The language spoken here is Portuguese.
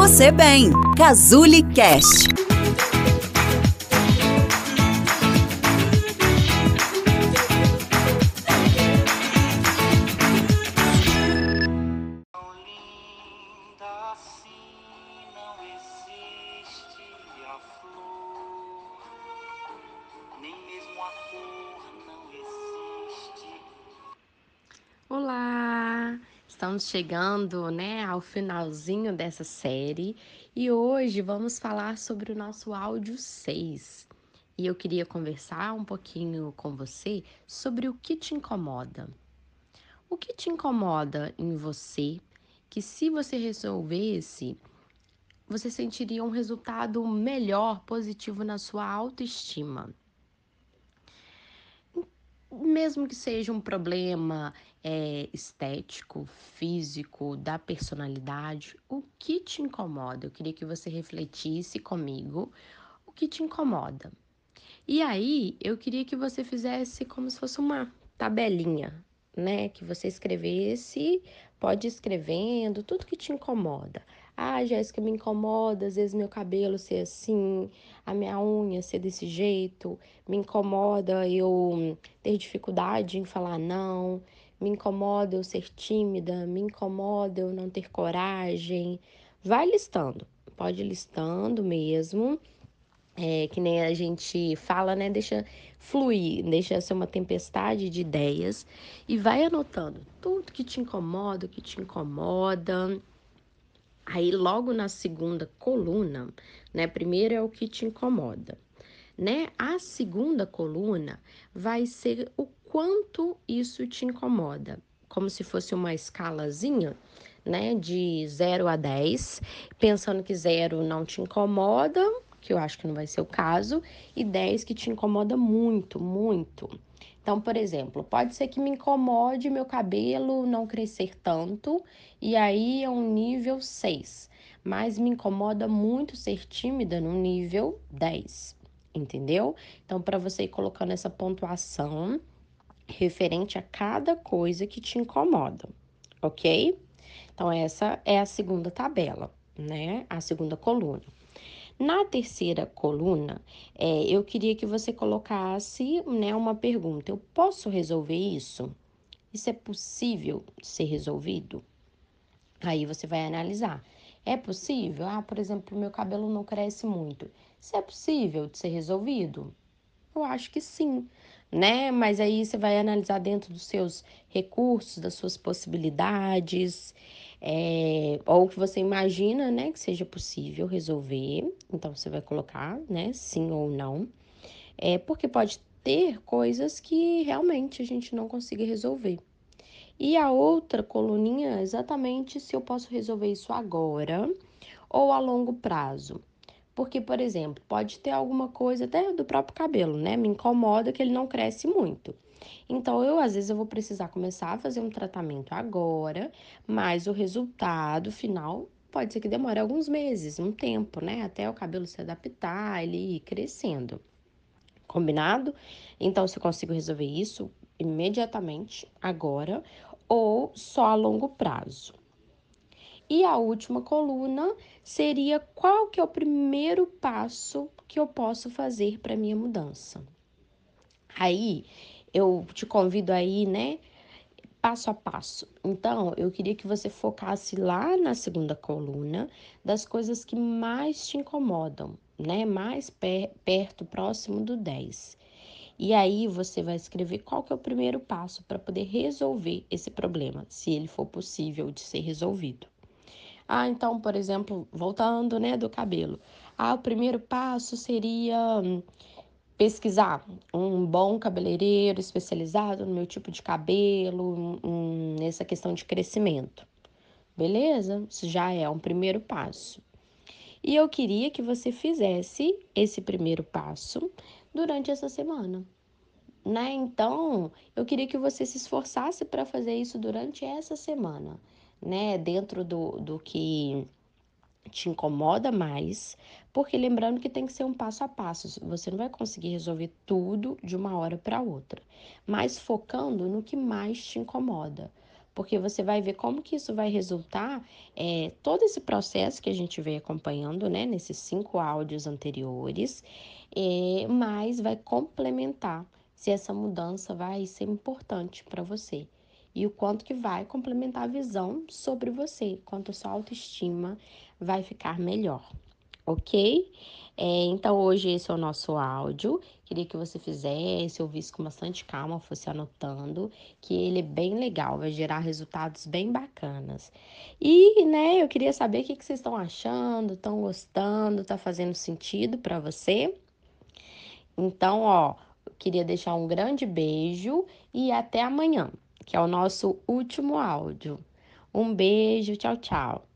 você bem. Cazuli Cast. Olá! Estamos chegando, né, ao finalzinho dessa série e hoje vamos falar sobre o nosso áudio 6. E eu queria conversar um pouquinho com você sobre o que te incomoda. O que te incomoda em você que se você resolvesse, você sentiria um resultado melhor, positivo na sua autoestima mesmo que seja um problema é, estético, físico, da personalidade, o que te incomoda? Eu queria que você refletisse comigo o que te incomoda. E aí, eu queria que você fizesse como se fosse uma tabelinha, né? Que você escrevesse, pode ir escrevendo tudo que te incomoda. Ah, Jéssica, me incomoda às vezes meu cabelo ser assim, a minha unha ser desse jeito, me incomoda eu ter dificuldade em falar não, me incomoda eu ser tímida, me incomoda eu não ter coragem. Vai listando, pode ir listando mesmo. É, que nem a gente fala, né? Deixa fluir, deixa ser uma tempestade de ideias e vai anotando tudo que te incomoda, o que te incomoda Aí, logo na segunda coluna, né? Primeiro é o que te incomoda, né? A segunda coluna vai ser o quanto isso te incomoda, como se fosse uma escalazinha, né? De 0 a 10, pensando que 0 não te incomoda, que eu acho que não vai ser o caso, e 10 que te incomoda muito, muito. Então, por exemplo, pode ser que me incomode meu cabelo não crescer tanto, e aí é um nível 6, mas me incomoda muito ser tímida no nível 10, entendeu? Então, para você ir colocando essa pontuação referente a cada coisa que te incomoda, ok? Então, essa é a segunda tabela, né? A segunda coluna. Na terceira coluna, é, eu queria que você colocasse né, uma pergunta: eu posso resolver isso? Isso é possível ser resolvido? Aí você vai analisar. É possível? Ah, por exemplo, meu cabelo não cresce muito. Isso é possível de ser resolvido? Eu acho que sim, né? Mas aí você vai analisar dentro dos seus recursos, das suas possibilidades é, ou que você imagina, né, que seja possível resolver. Então você vai colocar, né, sim ou não. É porque pode ter coisas que realmente a gente não consiga resolver. E a outra coluninha é exatamente se eu posso resolver isso agora ou a longo prazo. Porque, por exemplo, pode ter alguma coisa até do próprio cabelo, né? Me incomoda que ele não cresce muito. Então, eu às vezes eu vou precisar começar a fazer um tratamento agora, mas o resultado final pode ser que demore alguns meses, um tempo, né? Até o cabelo se adaptar, ele ir crescendo. Combinado? Então, se eu consigo resolver isso imediatamente, agora, ou só a longo prazo. E a última coluna seria qual que é o primeiro passo que eu posso fazer para minha mudança. Aí eu te convido aí, né? Passo a passo. Então, eu queria que você focasse lá na segunda coluna das coisas que mais te incomodam, né? Mais per perto, próximo do 10. E aí você vai escrever qual que é o primeiro passo para poder resolver esse problema, se ele for possível de ser resolvido. Ah, então, por exemplo, voltando, né, do cabelo. Ah, o primeiro passo seria hum, pesquisar um bom cabeleireiro especializado no meu tipo de cabelo, um, nessa questão de crescimento. Beleza? Isso já é um primeiro passo. E eu queria que você fizesse esse primeiro passo durante essa semana. Né? Então, eu queria que você se esforçasse para fazer isso durante essa semana, né? Dentro do, do que te incomoda mais, porque lembrando que tem que ser um passo a passo, você não vai conseguir resolver tudo de uma hora para outra, mas focando no que mais te incomoda. porque você vai ver como que isso vai resultar é, todo esse processo que a gente veio acompanhando, né, nesses cinco áudios anteriores, é, mas vai complementar se essa mudança vai ser importante para você e o quanto que vai complementar a visão sobre você, quanto a sua autoestima vai ficar melhor, ok? É, então, hoje esse é o nosso áudio. Queria que você fizesse, ouvisse com bastante calma, fosse anotando, que ele é bem legal, vai gerar resultados bem bacanas. E, né, eu queria saber o que, que vocês estão achando, estão gostando, tá fazendo sentido para você? Então, ó, queria deixar um grande beijo e até amanhã, que é o nosso último áudio. Um beijo, tchau, tchau.